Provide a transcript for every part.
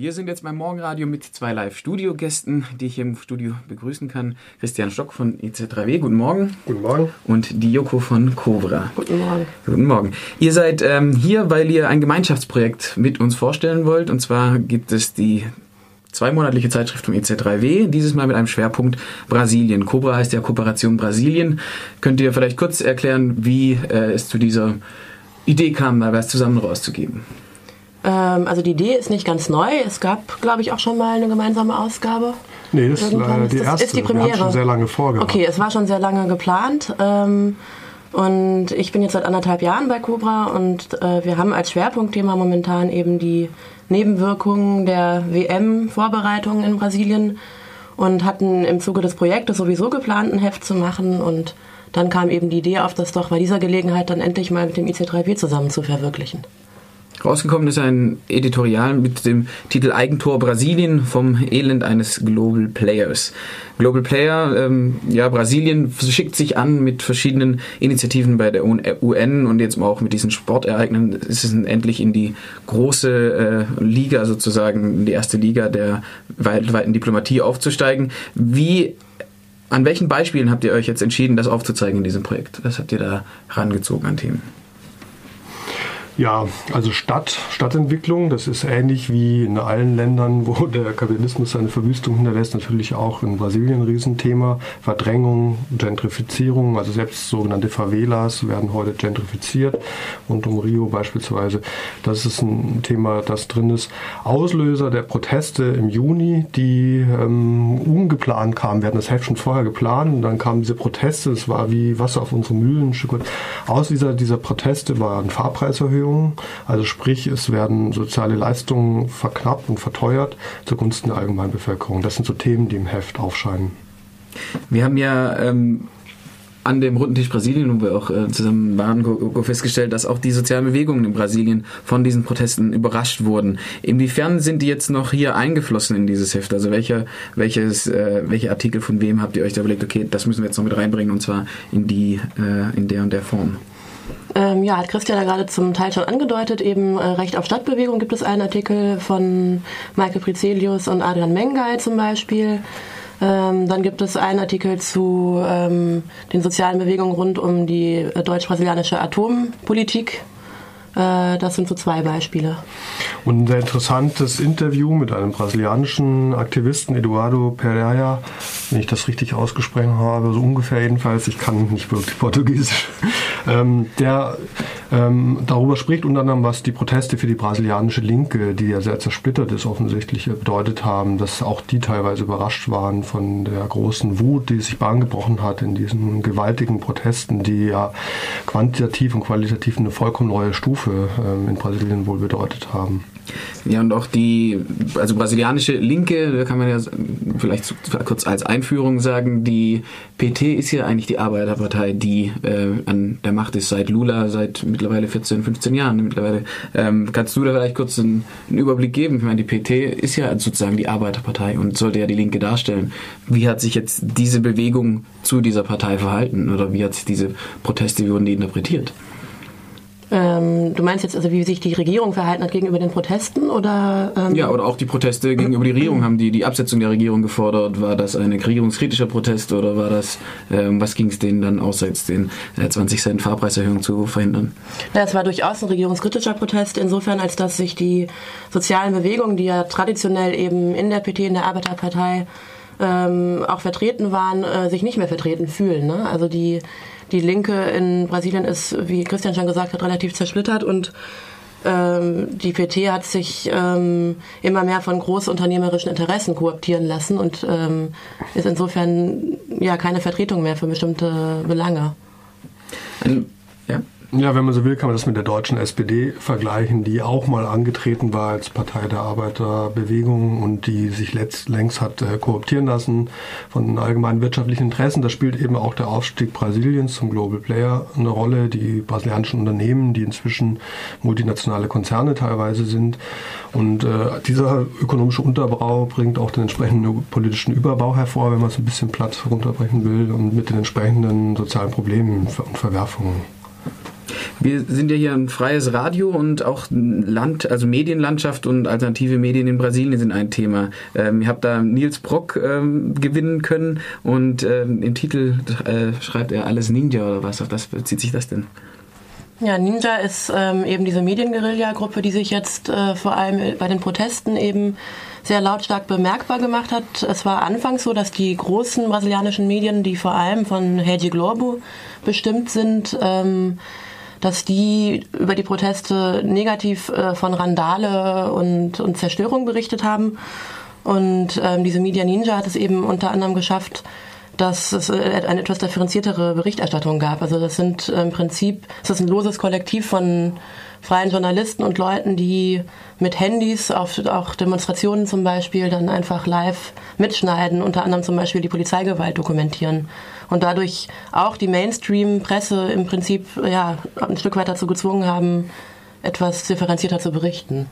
Wir sind jetzt beim Morgenradio mit zwei Live-Studio-Gästen, die ich hier im Studio begrüßen kann. Christian Stock von EZ3W, guten Morgen. Guten Morgen. Und die Joko von Cobra. Guten Morgen. Guten Morgen. Ihr seid ähm, hier, weil ihr ein Gemeinschaftsprojekt mit uns vorstellen wollt. Und zwar gibt es die zweimonatliche Zeitschrift vom EZ3W, dieses Mal mit einem Schwerpunkt Brasilien. Cobra heißt ja Kooperation Brasilien. Könnt ihr vielleicht kurz erklären, wie äh, es zu dieser Idee kam, mal was zusammen rauszugeben? Ähm, also die Idee ist nicht ganz neu. Es gab, glaube ich, auch schon mal eine gemeinsame Ausgabe. Nee, das ist Irgendwann leider die das- erste. Ist die Wir haben Premiere. schon sehr lange vorgehabt. Okay, es war schon sehr lange geplant. Ähm, und ich bin jetzt seit anderthalb Jahren bei Cobra und äh, wir haben als Schwerpunktthema momentan eben die Nebenwirkungen der WM-Vorbereitungen in Brasilien und hatten im Zuge des Projektes sowieso geplant, ein Heft zu machen und dann kam eben die Idee auf, das doch bei dieser Gelegenheit dann endlich mal mit dem IC3W zusammen zu verwirklichen. Rausgekommen ist ein Editorial mit dem Titel Eigentor Brasilien vom Elend eines Global Players. Global Player, ähm, ja, Brasilien schickt sich an mit verschiedenen Initiativen bei der UN und jetzt auch mit diesen Sportereignissen ist es endlich in die große äh, Liga sozusagen, in die erste Liga der weltweiten Diplomatie aufzusteigen. Wie an welchen Beispielen habt ihr euch jetzt entschieden, das aufzuzeigen in diesem Projekt? Was habt ihr da herangezogen an Themen? Ja, also Stadt, Stadtentwicklung, das ist ähnlich wie in allen Ländern, wo der Kapitalismus seine Verwüstung hinterlässt, natürlich auch in Brasilien ein Riesenthema. Verdrängung, Gentrifizierung, also selbst sogenannte Favelas werden heute gentrifiziert, rund um Rio beispielsweise. Das ist ein Thema, das drin ist. Auslöser der Proteste im Juni, die ähm, ungeplant kamen. Wir hatten das Heft schon vorher geplant und dann kamen diese Proteste. Es war wie Wasser auf unsere Mühlen. ein Stück weit. Aus dieser, Proteste waren Fahrpreiserhöhungen. Also sprich, es werden soziale Leistungen verknappt und verteuert zugunsten der allgemeinen Bevölkerung. Das sind so Themen, die im Heft aufscheinen. Wir haben ja ähm, an dem runden Tisch Brasilien, wo wir auch äh, zusammen waren, festgestellt, dass auch die sozialen Bewegungen in Brasilien von diesen Protesten überrascht wurden. Inwiefern sind die jetzt noch hier eingeflossen in dieses Heft? Also welcher, welches, äh, welche Artikel von wem habt ihr euch da überlegt, okay, das müssen wir jetzt noch mit reinbringen und zwar in die, äh, in der und der Form? Ähm, ja, hat Christian ja gerade zum Teil schon angedeutet, eben äh, Recht auf Stadtbewegung gibt es einen Artikel von Michael Prizelius und Adrian Mengay zum Beispiel. Ähm, dann gibt es einen Artikel zu ähm, den sozialen Bewegungen rund um die äh, deutsch-brasilianische Atompolitik. Äh, das sind so zwei Beispiele. Und ein sehr interessantes Interview mit einem brasilianischen Aktivisten, Eduardo Pereira, wenn ich das richtig ausgesprochen habe, so ungefähr jedenfalls, ich kann nicht wirklich Portugiesisch, ähm, der ähm, darüber spricht unter anderem, was die Proteste für die brasilianische Linke, die ja sehr zersplittert ist, offensichtlich bedeutet haben, dass auch die teilweise überrascht waren von der großen Wut, die sich Bahn gebrochen hat in diesen gewaltigen Protesten, die ja quantitativ und qualitativ eine vollkommen neue Stufe ähm, in Brasilien wohl bedeutet haben. Ja, und auch die, also brasilianische Linke, da kann man ja vielleicht kurz als Einführung sagen, die PT ist ja eigentlich die Arbeiterpartei, die äh, an der Macht ist seit Lula, seit mittlerweile 14, 15 Jahren mittlerweile. Ähm, kannst du da vielleicht kurz einen, einen Überblick geben? Ich meine, die PT ist ja sozusagen die Arbeiterpartei und sollte ja die Linke darstellen. Wie hat sich jetzt diese Bewegung zu dieser Partei verhalten oder wie hat sich diese Proteste, wie wurden die interpretiert? Ähm, du meinst jetzt also, wie sich die Regierung verhalten hat gegenüber den Protesten oder? Ähm, Ja, oder auch die Proteste gegenüber die Regierung haben die die Absetzung der Regierung gefordert. War das ein regierungskritischer Protest oder war das, ähm, was ging es denen dann außer jetzt den äh, 20 Cent Fahrpreiserhöhung zu verhindern? Ja, es war durchaus ein regierungskritischer Protest, insofern als dass sich die sozialen Bewegungen, die ja traditionell eben in der PT, in der Arbeiterpartei ähm, auch vertreten waren, äh, sich nicht mehr vertreten fühlen. Ne? Also die, die Linke in Brasilien ist, wie Christian schon gesagt hat, relativ zersplittert und ähm, die PT hat sich ähm, immer mehr von großunternehmerischen Interessen kooptieren lassen und ähm, ist insofern ja keine Vertretung mehr für bestimmte Belange. Ein, ja? Ja, wenn man so will, kann man das mit der deutschen SPD vergleichen, die auch mal angetreten war als Partei der Arbeiterbewegung und die sich letzt, längst hat äh, kooptieren lassen von allgemeinen wirtschaftlichen Interessen. Da spielt eben auch der Aufstieg Brasiliens zum Global Player eine Rolle. Die brasilianischen Unternehmen, die inzwischen multinationale Konzerne teilweise sind. Und äh, dieser ökonomische Unterbau bringt auch den entsprechenden politischen Überbau hervor, wenn man es ein bisschen platt runterbrechen will und mit den entsprechenden sozialen Problemen und Verwerfungen. Wir sind ja hier ein freies Radio und auch Land, also Medienlandschaft und alternative Medien in Brasilien sind ein Thema. Ähm, ihr habt da Nils Brock ähm, gewinnen können und ähm, im Titel äh, schreibt er alles Ninja oder was? Auf das bezieht sich das denn? Ja, Ninja ist ähm, eben diese Medienguerilla-Gruppe, die sich jetzt äh, vor allem bei den Protesten eben sehr lautstark bemerkbar gemacht hat. Es war anfangs so, dass die großen brasilianischen Medien, die vor allem von Rede Globo bestimmt sind, ähm, dass die über die Proteste negativ äh, von Randale und, und Zerstörung berichtet haben. Und ähm, diese Media Ninja hat es eben unter anderem geschafft, dass es äh, eine etwas differenziertere Berichterstattung gab. Also das sind im Prinzip, es ist ein loses Kollektiv von freien Journalisten und Leuten, die mit Handys auf auch Demonstrationen zum Beispiel dann einfach live mitschneiden, unter anderem zum Beispiel die Polizeigewalt dokumentieren und dadurch auch die Mainstream-Presse im Prinzip ja, ein Stück weit dazu gezwungen haben, etwas differenzierter zu berichten.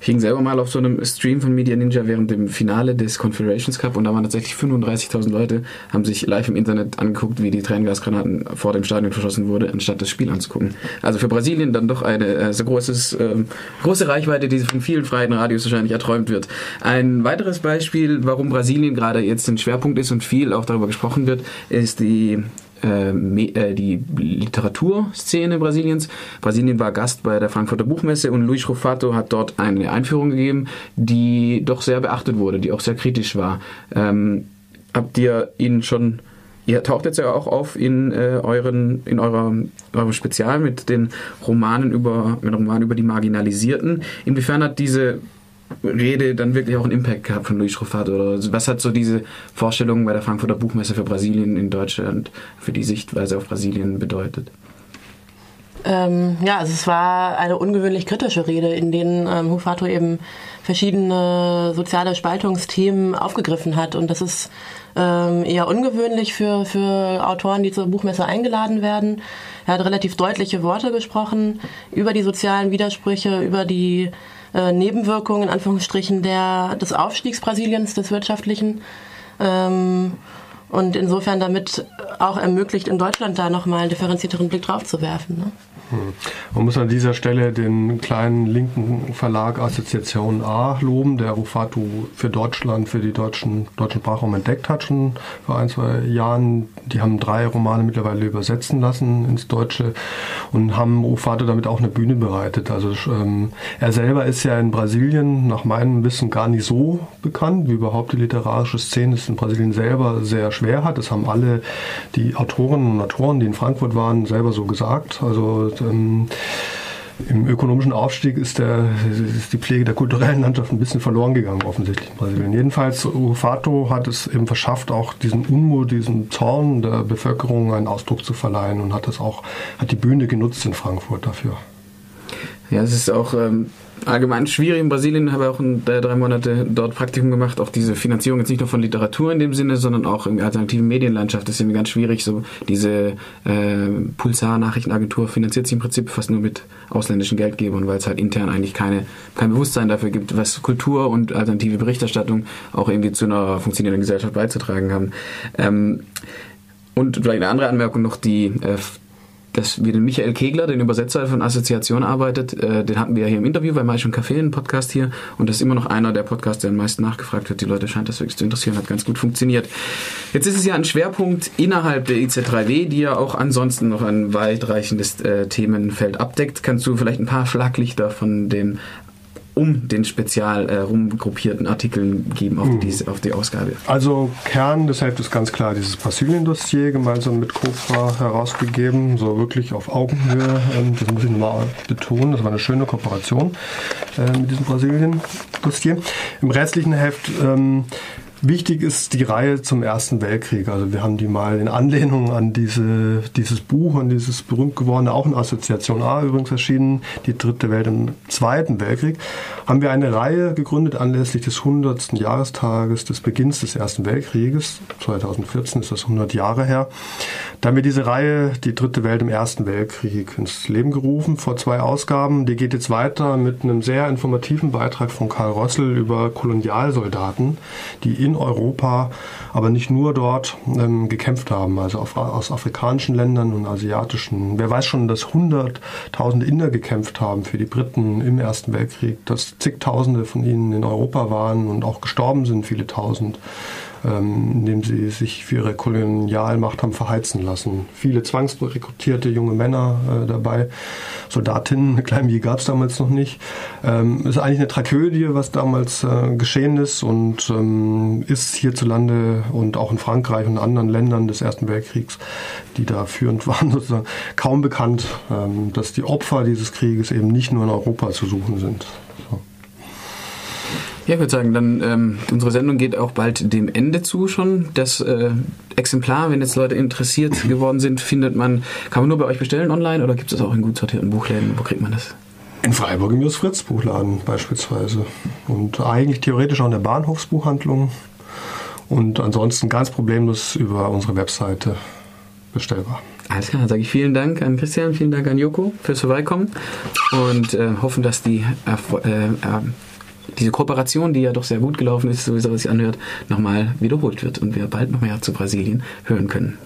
Ich hing selber mal auf so einem Stream von Media Ninja während dem Finale des Confederations Cup und da waren tatsächlich 35.000 Leute, haben sich live im Internet angeguckt, wie die Tränengasgranaten vor dem Stadion verschossen wurde, anstatt das Spiel anzugucken. Also für Brasilien dann doch eine äh, so großes, äh, große Reichweite, die von vielen freien Radios wahrscheinlich erträumt wird. Ein weiteres Beispiel, warum Brasilien gerade jetzt ein Schwerpunkt ist und viel auch darüber gesprochen wird, ist die die Literaturszene Brasiliens. Brasilien war Gast bei der Frankfurter Buchmesse und Luis Rufato hat dort eine Einführung gegeben, die doch sehr beachtet wurde, die auch sehr kritisch war. Ähm, habt ihr ihn schon Ihr taucht jetzt ja auch auf in äh, euren in eurer, eurem Spezial mit den Romanen über mit Romanen über die Marginalisierten. Inwiefern hat diese Rede dann wirklich auch einen Impact gehabt von Luis Ruffat? Oder was hat so diese Vorstellung bei der Frankfurter Buchmesse für Brasilien in Deutschland, für die Sichtweise auf Brasilien bedeutet? Ähm, ja, also es war eine ungewöhnlich kritische Rede, in denen ähm, Hufato eben verschiedene soziale Spaltungsthemen aufgegriffen hat. Und das ist ähm, eher ungewöhnlich für, für Autoren, die zur Buchmesse eingeladen werden. Er hat relativ deutliche Worte gesprochen über die sozialen Widersprüche, über die äh, Nebenwirkungen in Anführungsstrichen der, des Aufstiegs Brasiliens, des wirtschaftlichen. Ähm, und insofern damit auch ermöglicht, in Deutschland da nochmal einen differenzierteren Blick drauf zu werfen. Ne? Hm. Man muss an dieser Stelle den kleinen linken Verlag Assoziation A loben, der Rufatu für Deutschland, für die deutschen, deutschen Sprachraum entdeckt hat, schon vor ein, zwei Jahren. Die haben drei Romane mittlerweile übersetzen lassen ins Deutsche und haben Rufatu damit auch eine Bühne bereitet. Also ähm, er selber ist ja in Brasilien nach meinem Wissen gar nicht so bekannt, wie überhaupt die literarische Szene es in Brasilien selber sehr schwer hat. Das haben alle die Autorinnen und Autoren, die in Frankfurt waren, selber so gesagt. Also ähm, im ökonomischen Aufstieg ist, der, ist, die Pflege der kulturellen Landschaft ein bisschen verloren gegangen, offensichtlich in Brasilien. Jedenfalls, Ufato hat es eben verschafft, auch diesen Unmut, diesen Zorn der Bevölkerung einen Ausdruck zu verleihen und hat das auch, hat die Bühne genutzt in Frankfurt dafür. Ja, es ist auch ähm, allgemein schwierig in Brasilien. Habe auch in, äh, drei Monate dort Praktikum gemacht. Auch diese Finanzierung jetzt nicht nur von Literatur in dem Sinne, sondern auch in der alternativen Medienlandschaft. Das ist irgendwie ganz schwierig. So diese äh, Pulsar-Nachrichtenagentur finanziert sich im Prinzip fast nur mit ausländischen Geldgebern, weil es halt intern eigentlich keine, kein Bewusstsein dafür gibt, was Kultur und alternative Berichterstattung auch irgendwie zu einer funktionierenden Gesellschaft beizutragen haben. Ähm, und vielleicht eine andere Anmerkung noch, die äh, dass wir den Michael Kegler, den Übersetzer von Assoziation arbeitet, äh, den hatten wir ja hier im Interview bei Maisch und Café, einen Podcast hier. Und das ist immer noch einer der Podcasts, der am meisten nachgefragt wird. Die Leute scheint das wirklich zu interessieren, hat ganz gut funktioniert. Jetzt ist es ja ein Schwerpunkt innerhalb der IZ3W, die ja auch ansonsten noch ein weitreichendes äh, Themenfeld abdeckt. Kannst du vielleicht ein paar Schlaglichter von den um den spezial äh, rumgruppierten Artikeln geben auf, mhm. die, auf die Ausgabe? Also Kern deshalb ist ganz klar dieses Brasilien-Dossier gemeinsam mit Copra herausgegeben, so wirklich auf Augenhöhe. Ähm, das muss ich nochmal betonen. Das war eine schöne Kooperation äh, mit diesem Brasilien-Dossier. Im restlichen Heft ähm, Wichtig ist die Reihe zum Ersten Weltkrieg. Also wir haben die mal in Anlehnung an diese, dieses Buch, an dieses berühmt gewordene, auch in Assoziation A übrigens erschienen, die dritte Welt im Zweiten Weltkrieg, haben wir eine Reihe gegründet anlässlich des 100. Jahrestages des Beginns des Ersten Weltkrieges. 2014 ist das 100 Jahre her. Da haben wir diese Reihe, die dritte Welt im Ersten Weltkrieg, ins Leben gerufen vor zwei Ausgaben. Die geht jetzt weiter mit einem sehr informativen Beitrag von Karl Rossel über Kolonialsoldaten, die in Europa, aber nicht nur dort, ähm, gekämpft haben. Also auf, aus afrikanischen Ländern und asiatischen. Wer weiß schon, dass hunderttausende Inder gekämpft haben für die Briten im Ersten Weltkrieg, dass zigtausende von ihnen in Europa waren und auch gestorben sind, viele tausend ähm, indem sie sich für ihre Kolonialmacht haben verheizen lassen. Viele zwangsrekrutierte junge Männer äh, dabei, Soldatinnen, Kleinvieh gab es damals noch nicht. Ähm, ist eigentlich eine Tragödie, was damals äh, geschehen ist und ähm, ist hierzulande und auch in Frankreich und anderen Ländern des Ersten Weltkriegs, die da führend waren, sozusagen kaum bekannt, ähm, dass die Opfer dieses Krieges eben nicht nur in Europa zu suchen sind. So. Ja, ich würde sagen, dann ähm, unsere Sendung geht auch bald dem Ende zu schon. Das äh, Exemplar, wenn jetzt Leute interessiert geworden sind, findet man, kann man nur bei euch bestellen online oder gibt es auch in gut sortierten Buchläden? Wo kriegt man das? In Freiburg im Jus Fritz Buchladen beispielsweise. Und eigentlich theoretisch auch in der Bahnhofsbuchhandlung. Und ansonsten ganz problemlos über unsere Webseite bestellbar. Alles klar, dann sage ich vielen Dank an Christian, vielen Dank an Joko fürs Vorbeikommen und äh, hoffen, dass die äh, äh, diese Kooperation, die ja doch sehr gut gelaufen ist, sowieso was sich anhört, nochmal wiederholt wird und wir bald noch mehr zu Brasilien hören können.